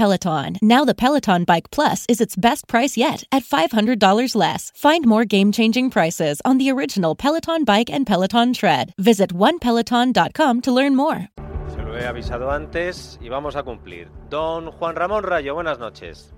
Peloton. Now the Peloton Bike Plus is its best price yet at $500 less. Find more game-changing prices on the original Peloton Bike and Peloton Tread. Visit onepeloton.com to learn more. Se lo he avisado antes y vamos a cumplir. Don Juan Ramón Rayo, buenas noches.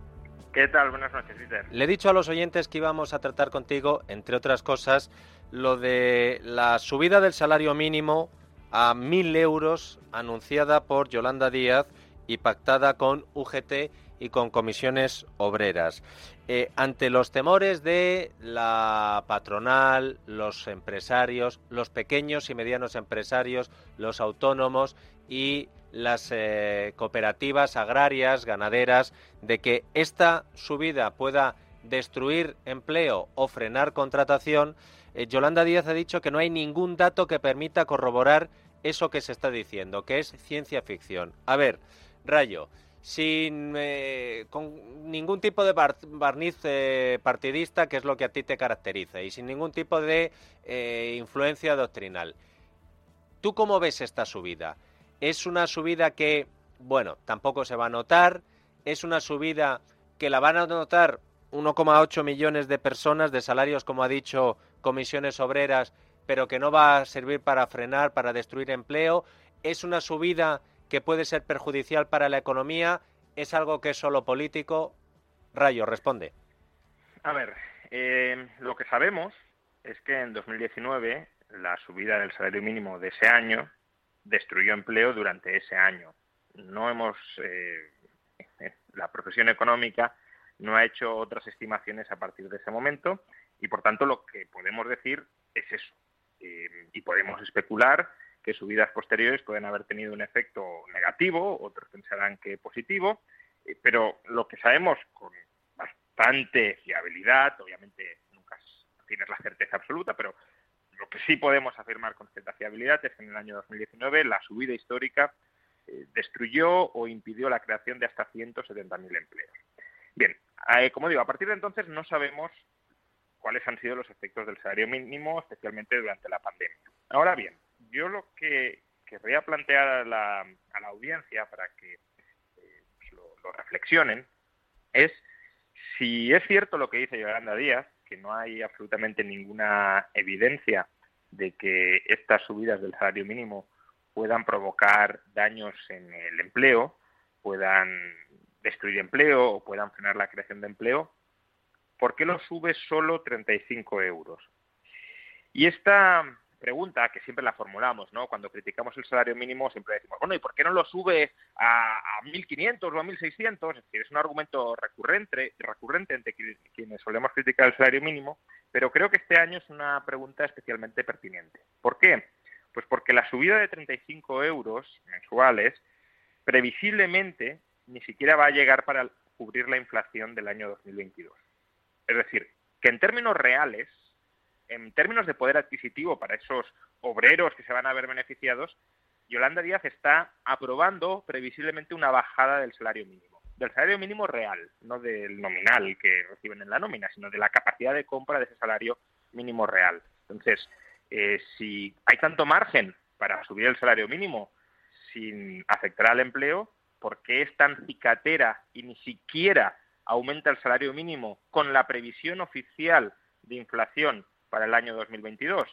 ¿Qué tal? Buenas noches, Peter. Le he dicho a los oyentes que íbamos a tratar contigo, entre otras cosas, lo de la subida del salario mínimo a mil euros anunciada por Yolanda Díaz y pactada con UGT y con comisiones obreras. Eh, ante los temores de la patronal, los empresarios, los pequeños y medianos empresarios, los autónomos y las eh, cooperativas agrarias, ganaderas, de que esta subida pueda destruir empleo o frenar contratación, eh, Yolanda Díaz ha dicho que no hay ningún dato que permita corroborar eso que se está diciendo, que es ciencia ficción. A ver, Rayo, sin eh, con ningún tipo de barniz eh, partidista, que es lo que a ti te caracteriza, y sin ningún tipo de eh, influencia doctrinal. ¿Tú cómo ves esta subida? ¿Es una subida que, bueno, tampoco se va a notar? ¿Es una subida que la van a notar 1,8 millones de personas de salarios, como ha dicho, comisiones obreras, pero que no va a servir para frenar, para destruir empleo? ¿Es una subida que puede ser perjudicial para la economía? ¿Es algo que es solo político? Rayo, responde. A ver, eh, lo que sabemos es que en 2019 la subida del salario mínimo de ese año destruyó empleo durante ese año. No hemos, eh, la profesión económica no ha hecho otras estimaciones a partir de ese momento y por tanto lo que podemos decir es eso. Eh, y podemos especular que subidas posteriores pueden haber tenido un efecto negativo, otros pensarán que positivo, eh, pero lo que sabemos con bastante fiabilidad, obviamente nunca tienes la certeza absoluta, pero lo que sí podemos afirmar con cierta fiabilidad es que en el año 2019 la subida histórica eh, destruyó o impidió la creación de hasta 170.000 empleos. Bien, eh, como digo, a partir de entonces no sabemos cuáles han sido los efectos del salario mínimo, especialmente durante la pandemia. Ahora bien, yo lo que querría plantear a la, a la audiencia para que eh, pues lo, reflexionen es si es cierto lo que dice Yolanda Díaz, que no hay absolutamente ninguna evidencia de que estas subidas del salario mínimo puedan provocar daños en el empleo, puedan destruir empleo o puedan frenar la creación de empleo, ¿por qué lo sube solo 35 euros? Y esta pregunta que siempre la formulamos, ¿no? Cuando criticamos el salario mínimo siempre decimos, bueno, ¿y por qué no lo sube a, a 1.500 o a 1.600? Es decir, es un argumento recurrente, recurrente entre quienes solemos criticar el salario mínimo, pero creo que este año es una pregunta especialmente pertinente. ¿Por qué? Pues porque la subida de 35 euros mensuales previsiblemente ni siquiera va a llegar para cubrir la inflación del año 2022. Es decir, que en términos reales, en términos de poder adquisitivo para esos obreros que se van a ver beneficiados, Yolanda Díaz está aprobando previsiblemente una bajada del salario mínimo. Del salario mínimo real, no del nominal que reciben en la nómina, sino de la capacidad de compra de ese salario mínimo real. Entonces, eh, si hay tanto margen para subir el salario mínimo sin afectar al empleo, ¿por qué es tan cicatera y ni siquiera aumenta el salario mínimo con la previsión oficial de inflación para el año 2022?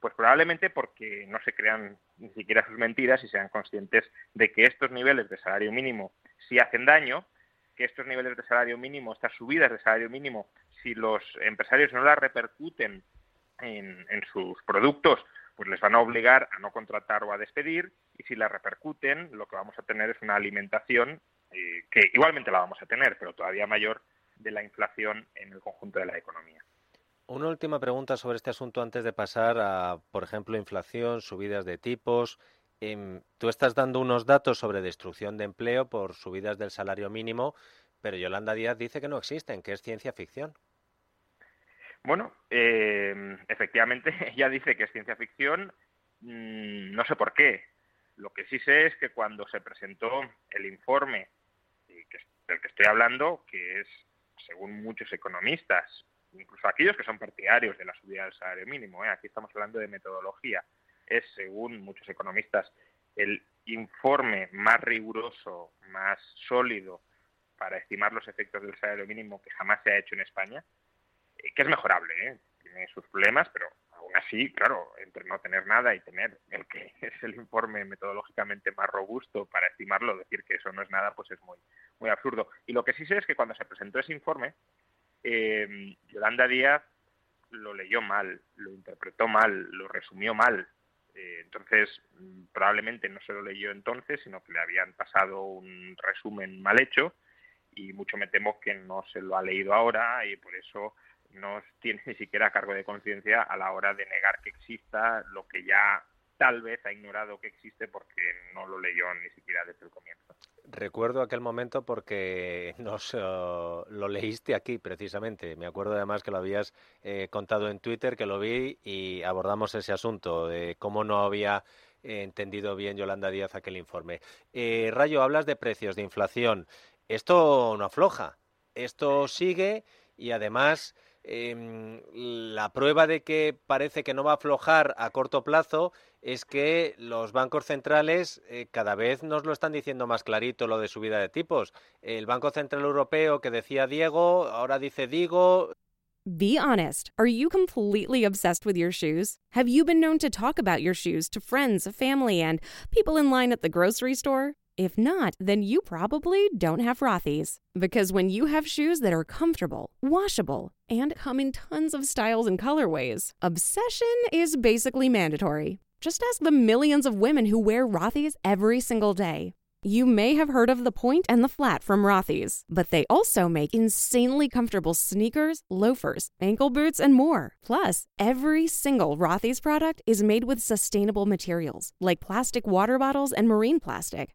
Pues probablemente porque no se crean ni siquiera sus mentiras y sean conscientes de que estos niveles de salario mínimo sí hacen daño, que estos niveles de salario mínimo, estas subidas de salario mínimo, si los empresarios no las repercuten en, sus productos, pues les van a obligar a no contratar o a despedir y si las repercuten, lo que vamos a tener es una alimentación eh, que igualmente la vamos a tener, pero todavía mayor de la inflación en el conjunto de la economía. Una última pregunta sobre este asunto antes de pasar a, por ejemplo, inflación, subidas de tipos. Em, tú estás dando unos datos sobre destrucción de empleo por subidas del salario mínimo, pero Yolanda Díaz dice que no existen, que es ciencia ficción. Bueno, eh, efectivamente ella dice que es ciencia ficción, mm, no sé por qué. Lo que sí sé es que cuando se presentó el informe del que estoy hablando, que es, según muchos economistas, incluso aquellos que son partidarios de la subida del salario mínimo, ¿eh? aquí estamos hablando de metodología, es, según muchos economistas, el informe más riguroso, más sólido para estimar los efectos del salario mínimo que jamás se ha hecho en España, eh, que es mejorable, ¿eh? tiene sus problemas, pero aún así, claro, entre no tener nada y tener el que es el informe metodológicamente más robusto para estimarlo, decir que eso no es nada, pues es muy, muy absurdo. Y lo que sí sé es que cuando se presentó ese informe, eh, Yolanda Díaz lo leyó mal, lo interpretó mal, lo resumió mal. Eh, entonces, probablemente no se lo leyó entonces, sino que le habían pasado un resumen mal hecho y mucho me temo que no se lo ha leído ahora y por eso no tiene ni siquiera cargo de conciencia a la hora de negar que exista lo que ya tal vez ha ignorado que existe porque no lo leyó ni siquiera desde el comienzo. Recuerdo aquel momento porque nos lo leíste aquí precisamente. Me acuerdo además que lo habías eh, contado en Twitter, que lo vi y abordamos ese asunto de cómo no había entendido bien Yolanda Díaz aquel informe. Eh, Rayo, hablas de precios, de inflación. Esto no afloja. Esto sigue y además Em, la prueba de que parece que no va a aflojar a corto plazo es que los bancos centrales eh, cada vez nos lo están diciendo más clarito lo de subida de tipos. El Banco Central Europeo que decía Diego, ahora dice Digo. Be honest. Are you completely obsessed with your shoes? Have you been known to talk about your shoes to friends, family, and people in line at the grocery store? If not, then you probably don't have Rothy's. Because when you have shoes that are comfortable, washable, and come in tons of styles and colorways, obsession is basically mandatory. Just ask the millions of women who wear Rothy's every single day. You may have heard of the point and the flat from Rothy's, but they also make insanely comfortable sneakers, loafers, ankle boots, and more. Plus, every single Rothy's product is made with sustainable materials like plastic water bottles and marine plastic.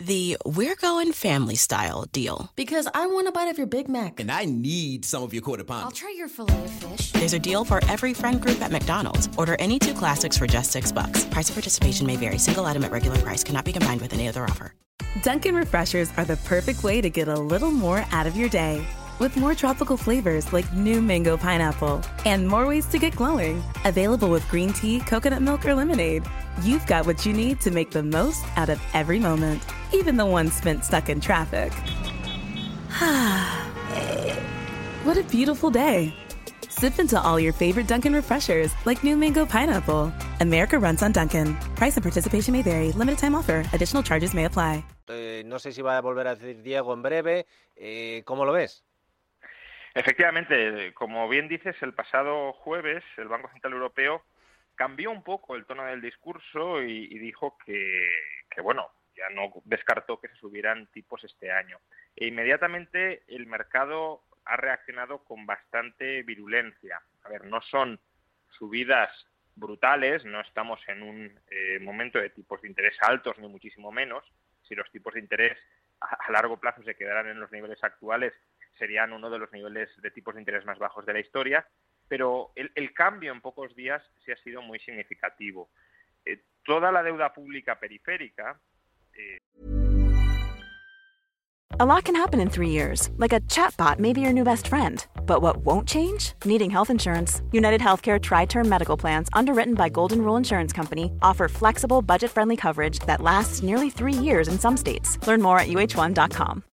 The We're Going Family Style deal. Because I want a bite of your Big Mac. And I need some of your quarter pound. I'll try your filet of fish. There's a deal for every friend group at McDonald's. Order any two classics for just six bucks. Price of participation may vary. Single item at regular price cannot be combined with any other offer. Dunkin' Refreshers are the perfect way to get a little more out of your day. With more tropical flavors like new mango pineapple and more ways to get glowing. Available with green tea, coconut milk, or lemonade. You've got what you need to make the most out of every moment, even the one spent stuck in traffic. what a beautiful day. Sip into all your favorite Dunkin' refreshers like new mango pineapple. America runs on Dunkin'. Price and participation may vary. Limited time offer. Additional charges may apply. Eh, no sé si va a volver a decir Diego en breve. Eh, ¿Cómo lo ves? Efectivamente, como bien dices, el pasado jueves el Banco Central Europeo cambió un poco el tono del discurso y, dijo que, bueno, ya no descartó que se subieran tipos este año. E inmediatamente el mercado ha reaccionado con bastante virulencia. A ver, no son subidas brutales, no estamos en un eh, momento de tipos de interés altos, ni muchísimo menos. Si los tipos de interés a, largo plazo se quedaran en los niveles actuales, serían uno de los niveles de tipos de interés más bajos de la historia, pero el, cambio en pocos días sí ha sido muy significativo. Eh, toda la deuda pública periférica. Eh... A lot can happen in three years, like a chatbot may be your new best friend. But what won't change? Needing health insurance. United Healthcare Tri Term Medical Plans, underwritten by Golden Rule Insurance Company, offer flexible, budget friendly coverage that lasts nearly three years in some states. Learn more at uh1.com.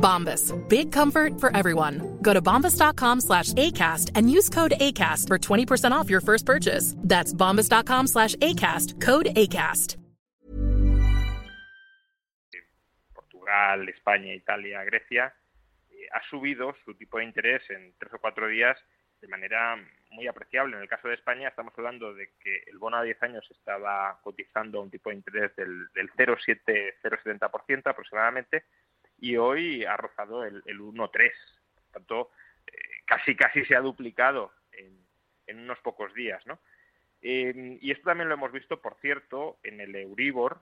Bombas, big comfort for everyone. Go to bombas.com slash ACAST and use code ACAST for 20% off your first purchase. That's bombas.com slash ACAST, code ACAST. España, Italia, Grecia, eh, ha subido su tipo de interés en tres o cuatro días de manera muy apreciable. En el caso de España estamos hablando de que el bono a 10 años estaba cotizando un tipo de interés del, del 0,7-0,70% aproximadamente y hoy ha rozado el, el 1,3%. Por tanto, eh, casi casi se ha duplicado en, en unos pocos días. ¿no? Eh, y esto también lo hemos visto, por cierto, en el Euribor,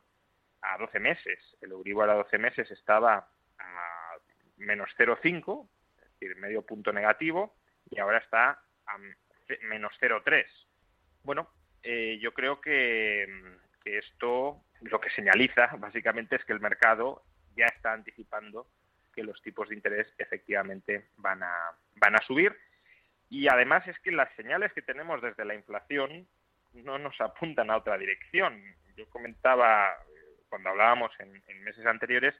a 12 meses. El Euribor a 12 meses estaba a menos 0,5, es decir, medio punto negativo, y ahora está a menos 0,3. Bueno, eh, yo creo que, que, esto lo que señaliza básicamente es que el mercado ya está anticipando que los tipos de interés efectivamente van a, van a subir. Y además es que las señales que tenemos desde la inflación no nos apuntan a otra dirección. Yo comentaba cuando hablábamos en, meses anteriores,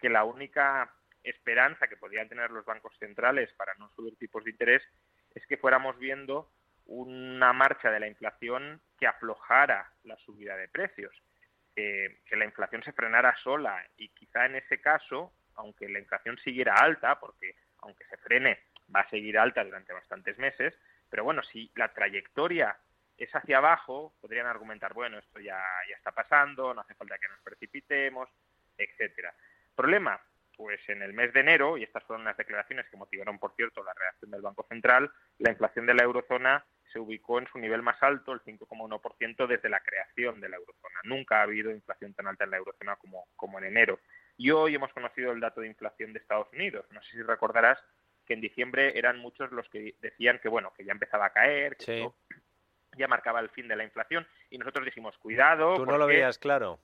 que la única esperanza que podían tener los bancos centrales para no subir tipos de interés es que fuéramos viendo una marcha de la inflación que aflojara la subida de precios, que la inflación se frenara sola y quizá en ese caso, aunque la inflación siguiera alta, porque aunque se frene va a seguir alta durante bastantes meses, pero bueno, si la trayectoria es hacia abajo, podrían argumentar, bueno, esto ya, ya está pasando, no hace falta que nos precipitemos, etcétera. Problema, pues en el mes de enero, y estas fueron las declaraciones que motivaron, por cierto, la reacción del Banco Central, la inflación de la eurozona se ubicó en su nivel más alto, el 5,1% desde la creación de la eurozona. Nunca ha habido inflación tan alta en la eurozona como, como en enero. Y hoy hemos conocido el dato de inflación de Estados Unidos. No sé si recordarás que en diciembre eran muchos los que decían que bueno, que ya empezaba a caer, que ya marcaba el fin de la inflación y nosotros dijimos, cuidado. Tú no lo veías claro.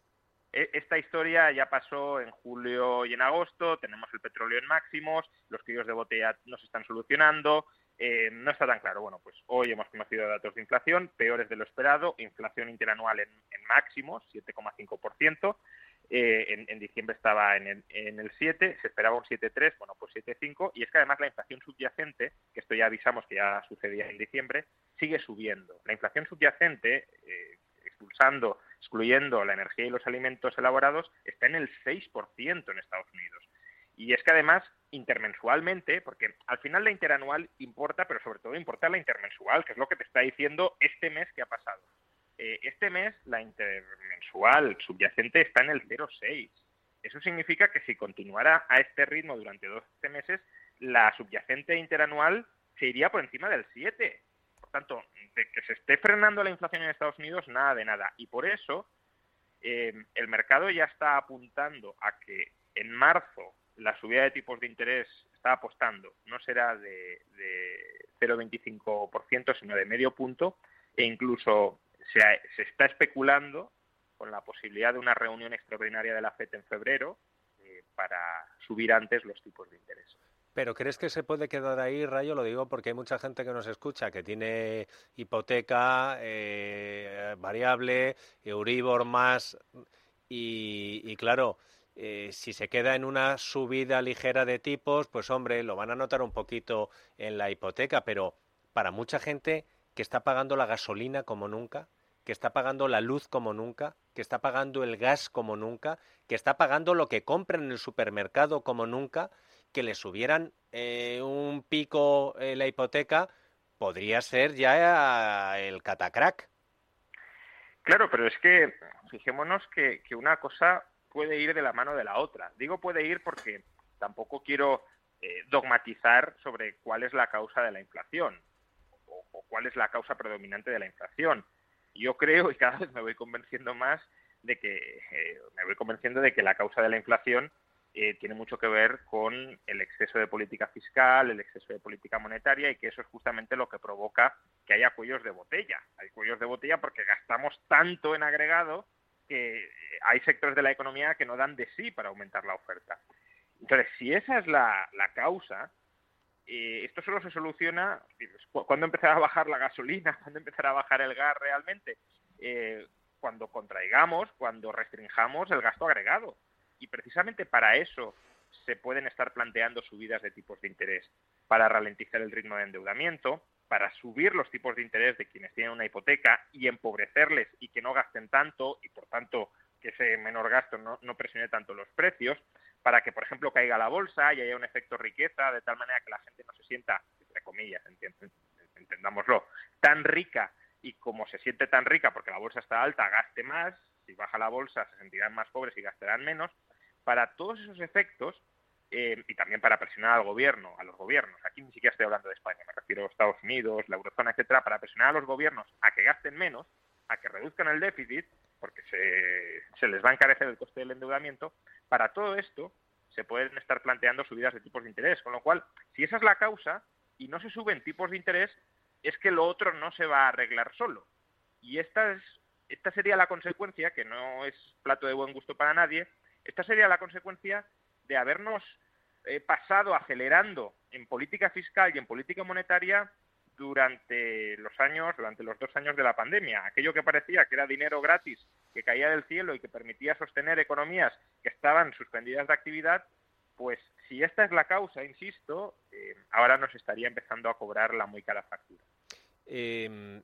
E, esta historia ya pasó en julio y en agosto, tenemos el petróleo en máximos, los críos de botella no se están solucionando, eh, no está tan claro. Bueno, pues hoy hemos conocido datos de inflación peores de lo esperado, inflación interanual en, en máximos, 7,5%, eh, en, diciembre estaba en el, en el 7, se esperaba un 7,3, bueno, pues 7,5, y es que además la inflación subyacente, que esto ya avisamos que ya sucedía en diciembre, sigue subiendo. La inflación subyacente, eh, expulsando, excluyendo la energía y los alimentos elaborados, está en el 6% en Estados Unidos. Y es que además, intermensualmente, porque al final la interanual importa, pero sobre todo importa la intermensual, que es lo que te está diciendo este mes que ha pasado. Eh, este mes la intermensual subyacente está en el 0,6. Eso significa que si continuara a este ritmo durante 12 meses, la subyacente interanual se iría por encima del 7. Por tanto, de que se esté frenando la inflación en Estados Unidos, nada de nada. Y por eso el mercado ya está apuntando a que en marzo la subida de tipos de interés está apostando no será de, de 0,25%, sino de medio punto, e incluso se, se, está especulando con la posibilidad de una reunión extraordinaria de la FED en febrero eh, para subir antes los tipos de interés. Pero ¿crees que se puede quedar ahí, Rayo? Lo digo porque hay mucha gente que nos escucha que tiene hipoteca eh, variable, Euribor más, y, y claro, eh, si se queda en una subida ligera de tipos, pues hombre, lo van a notar un poquito en la hipoteca, pero para mucha gente que está pagando la gasolina como nunca, que está pagando la luz como nunca, que está pagando el gas como nunca, que está pagando lo que compran en el supermercado como nunca, que le subieran eh, un pico la hipoteca, podría ser ya el catacrack. Claro, pero es que fijémonos que una cosa puede ir de la mano de la otra. Digo puede ir porque tampoco quiero eh, dogmatizar sobre cuál es la causa de la inflación o, cuál es la causa predominante de la inflación. Yo creo y cada vez me voy convenciendo más de que eh, me voy convenciendo de que la causa de la inflación eh, tiene mucho que ver con el exceso de política fiscal, el exceso de política monetaria y que eso es justamente lo que provoca que haya cuellos de botella. Hay cuellos de botella porque gastamos tanto en agregado que hay sectores de la economía que no dan de sí para aumentar la oferta. Entonces, si esa es la, causa, eh, esto solo se soluciona cuando empezará a bajar la gasolina, cuando empezará a bajar el gas realmente, eh, cuando contraigamos, cuando restringamos el gasto agregado. Y precisamente para eso se pueden estar planteando subidas de tipos de interés, para ralentizar el ritmo de endeudamiento, para subir los tipos de interés de quienes tienen una hipoteca y empobrecerles y que no gasten tanto y por tanto que ese menor gasto no, presione tanto los precios, para que por ejemplo caiga la bolsa y haya un efecto riqueza de tal manera que la gente no se sienta, entre comillas, entendámoslo, tan rica. Y como se siente tan rica porque la bolsa está alta, gaste más, si baja la bolsa se sentirán más pobres y gastarán menos, para todos esos efectos eh, y también para presionar al gobierno, a los gobiernos. Aquí ni siquiera estoy hablando de España, me refiero a Estados Unidos, la eurozona, etcétera, para presionar a los gobiernos a que gasten menos, a que reduzcan el déficit, porque se, se les va a encarecer el coste del endeudamiento. Para todo esto se pueden estar planteando subidas de tipos de interés, con lo cual, si esa es la causa y no se suben tipos de interés, es que lo otro no se va a arreglar solo. Y esta es esta sería la consecuencia, que no es plato de buen gusto para nadie, esta sería la consecuencia de habernos eh, pasado acelerando en política fiscal y en política monetaria durante los años, durante los dos años de la pandemia. Aquello que parecía que era dinero gratis, que caía del cielo y que permitía sostener economías que estaban suspendidas de actividad, pues si esta es la causa, insisto, eh, ahora nos estaría empezando a cobrar la muy cara factura. Em,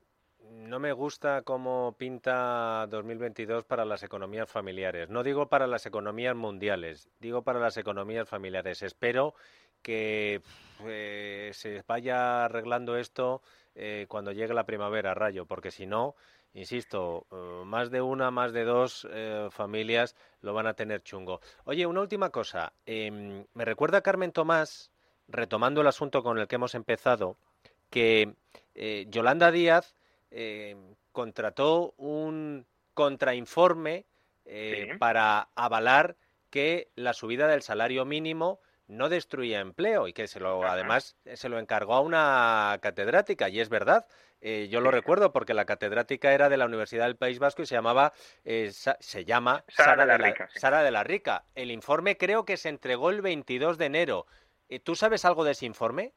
no me gusta cómo pinta 2022 para las economías familiares. No digo para las economías mundiales, digo para las economías familiares. Espero que eh, se vaya arreglando esto eh, cuando llegue la primavera, Rayo, porque si no, insisto, eh, más de una, más de dos familias lo van a tener chungo. Oye, una última cosa. Em, me recuerda Carmen Tomás, retomando el asunto con el que hemos empezado, que Yolanda Díaz eh, contrató un contrainforme eh, para avalar que la subida del salario mínimo no destruía empleo y que se lo, además se lo encargó a una catedrática y es verdad. Eh, yo lo recuerdo porque la catedrática era de la Universidad del País Vasco y se llamaba se llama Sara, de, la, Rica, Sara de la Rica. El informe creo que se entregó el 22 de enero. ¿Tú sabes algo de ese informe?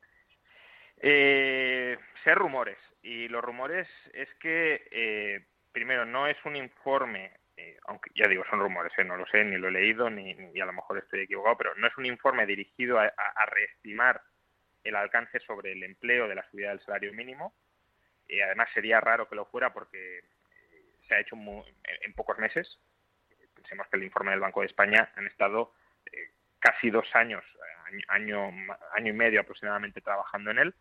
sé rumores. Y los rumores es que, eh, primero, no es un informe, eh, aunque ya digo, son rumores, eh, no lo sé, ni lo he leído, ni, a lo mejor estoy equivocado, pero no es un informe dirigido a, reestimar el alcance sobre el empleo de la subida del salario mínimo. y además, sería raro que lo fuera porque se ha hecho en pocos meses. Pensemos que el informe del Banco de España han estado casi dos años, año, año y medio aproximadamente trabajando en él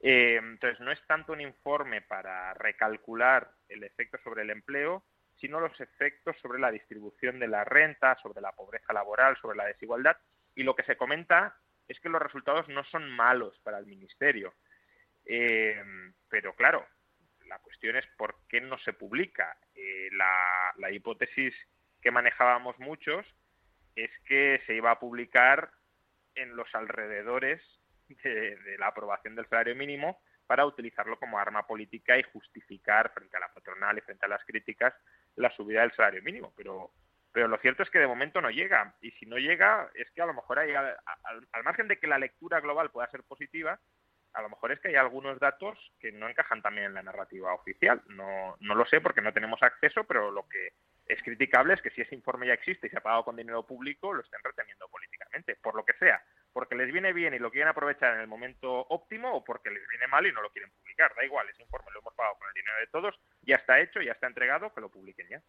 eh, entonces, no es tanto un informe para recalcular el efecto sobre el empleo, sino los efectos sobre la distribución de la renta, sobre la pobreza laboral, sobre la desigualdad. Y lo que se comenta es que los resultados no son malos para el Ministerio. Eh, pero claro, La cuestión es por qué no se publica. Eh, la, la hipótesis que manejábamos muchos es que se iba a publicar en los alrededores de, de, la aprobación del salario mínimo para utilizarlo como arma política y justificar frente a la patronal y frente a las críticas la subida del salario mínimo. Pero, pero lo cierto es que de momento no llega. Y si no llega, es que a lo mejor hay, al, margen de que la lectura global pueda ser positiva, a lo mejor es que hay algunos datos que no encajan también en la narrativa oficial. No, no lo sé porque no tenemos acceso, pero lo que es criticable es que si ese informe ya existe y se ha pagado con dinero público, lo estén reteniendo políticamente, por lo que sea, porque les viene bien y lo quieren aprovechar en el momento óptimo o porque les viene mal y no lo quieren publicar. Da igual, ese informe lo hemos pagado con el dinero de todos, ya está hecho, ya está entregado, que lo publiquen ya.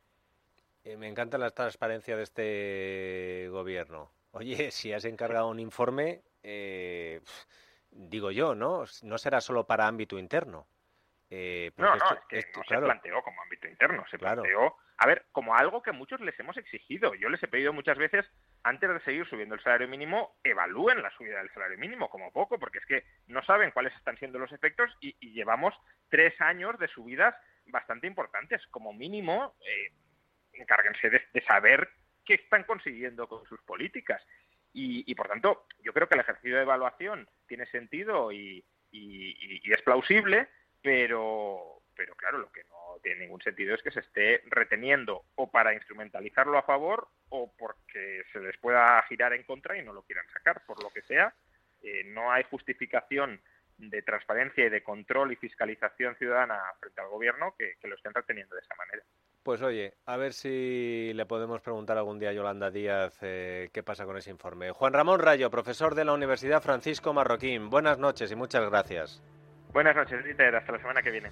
Eh, me encanta la transparencia de este gobierno. Oye, si has encargado un informe, eh, digo yo, ¿no? No será solo para ámbito interno. Eh, no, no, esto, es que esto, no claro. se planteó como ámbito interno, se claro. planteó, a ver, como algo que muchos les hemos exigido. Yo les he pedido muchas veces, antes de seguir subiendo el salario mínimo, evalúen la subida del salario mínimo como poco, porque es que no saben cuáles están siendo los efectos y, llevamos tres años de subidas bastante importantes. Como mínimo, eh, encárguense de, saber qué están consiguiendo con sus políticas. Y, y, por tanto, yo creo que el ejercicio de evaluación tiene sentido y, y, es plausible, pero, pero claro, lo que tiene ningún sentido es que se esté reteniendo o para instrumentalizarlo a favor o porque se les pueda girar en contra y no lo quieran sacar, por lo que sea. Eh, no hay justificación de transparencia y de control y fiscalización ciudadana frente al gobierno que, que lo estén reteniendo de esa manera. Pues oye, a ver si le podemos preguntar algún día a Yolanda Díaz eh, qué pasa con ese informe. Juan Ramón Rayo, profesor de la Universidad Francisco Marroquín. Buenas noches y muchas gracias. Buenas noches, Dieter. Hasta la semana que viene.